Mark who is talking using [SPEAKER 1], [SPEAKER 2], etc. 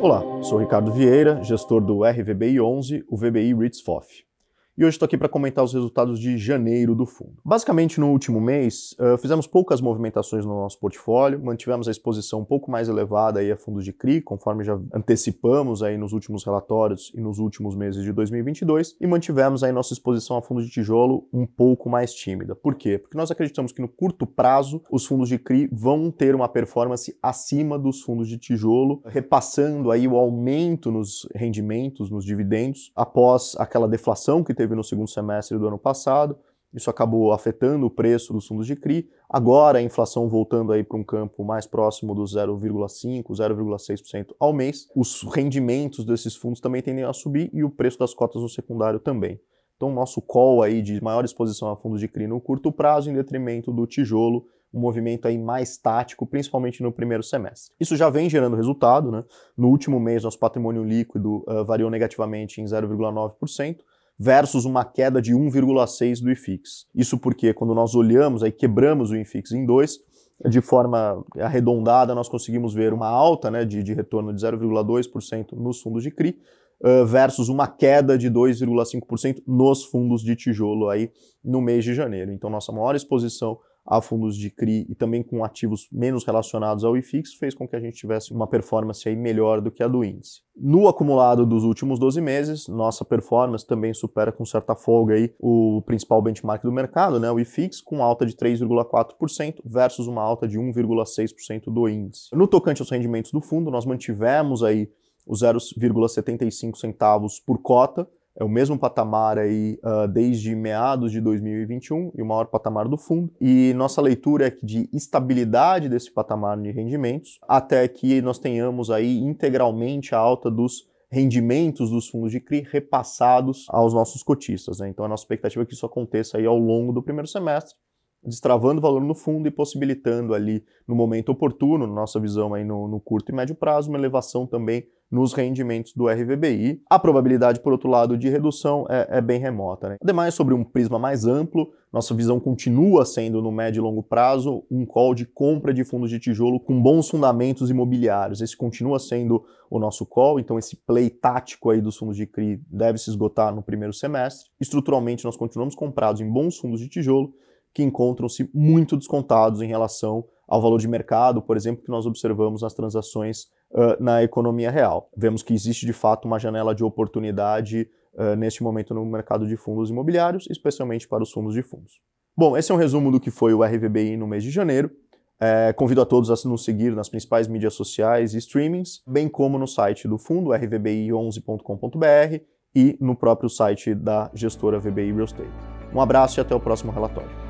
[SPEAKER 1] Olá, sou Ricardo Vieira, gestor do RVBI 11, o VBI Ritz FOF e hoje estou aqui para comentar os resultados de janeiro do fundo. Basicamente, no último mês, uh, fizemos poucas movimentações no nosso portfólio, mantivemos a exposição um pouco mais elevada aí a fundos de CRI, conforme já antecipamos aí nos últimos relatórios e nos últimos meses de 2022, e mantivemos aí nossa exposição a fundos de tijolo um pouco mais tímida. Por quê? Porque nós acreditamos que no curto prazo os fundos de CRI vão ter uma performance acima dos fundos de tijolo, repassando aí o aumento nos rendimentos, nos dividendos, após aquela deflação que teve teve no segundo semestre do ano passado. Isso acabou afetando o preço dos fundos de CRI. Agora a inflação voltando aí para um campo mais próximo do 0,5, 0,6% ao mês. Os rendimentos desses fundos também tendem a subir e o preço das cotas no secundário também. Então, nosso call aí de maior exposição a fundos de CRI no curto prazo, em detrimento do tijolo, um movimento aí mais tático, principalmente no primeiro semestre. Isso já vem gerando resultado, né? No último mês, nosso patrimônio líquido uh, variou negativamente em 0,9% versus uma queda de 1,6 do IFIX. Isso porque quando nós olhamos, aí quebramos o IFIX em dois, de forma arredondada, nós conseguimos ver uma alta né, de, de retorno de 0,2% nos fundos de CRI, uh, versus uma queda de 2,5% nos fundos de tijolo aí no mês de janeiro. Então, nossa maior exposição a fundos de CRI e também com ativos menos relacionados ao IFIX, fez com que a gente tivesse uma performance aí melhor do que a do índice. No acumulado dos últimos 12 meses, nossa performance também supera com certa folga aí o principal benchmark do mercado, né, o IFIX, com alta de 3,4% versus uma alta de 1,6% do índice. No tocante aos rendimentos do fundo, nós mantivemos aí os 0,75 centavos por cota, é o mesmo patamar aí uh, desde meados de 2021 e o maior patamar do fundo. E nossa leitura é de estabilidade desse patamar de rendimentos até que nós tenhamos aí integralmente a alta dos rendimentos dos fundos de CRI repassados aos nossos cotistas. Né? Então a nossa expectativa é que isso aconteça aí ao longo do primeiro semestre destravando valor no fundo e possibilitando ali, no momento oportuno, nossa visão aí no, no, curto e médio prazo, uma elevação também nos rendimentos do RVBI. A probabilidade, por outro lado, de redução é, é bem remota. Né? Ademais, sobre um prisma mais amplo, nossa visão continua sendo, no médio e longo prazo, um call de compra de fundos de tijolo com bons fundamentos imobiliários. Esse continua sendo o nosso call, então esse play tático aí dos fundos de CRI deve se esgotar no primeiro semestre. Estruturalmente, nós continuamos comprados em bons fundos de tijolo, que encontram-se muito descontados em relação ao valor de mercado, por exemplo, que nós observamos nas transações uh, na economia real. Vemos que existe de fato uma janela de oportunidade uh, neste momento no mercado de fundos imobiliários, especialmente para os fundos de fundos. Bom, esse é um resumo do que foi o RVBI no mês de janeiro. É, convido a todos a nos seguir nas principais mídias sociais e streamings, bem como no site do fundo, rvbi11.com.br, e no próprio site da gestora VBI Real Estate. Um abraço e até o próximo relatório.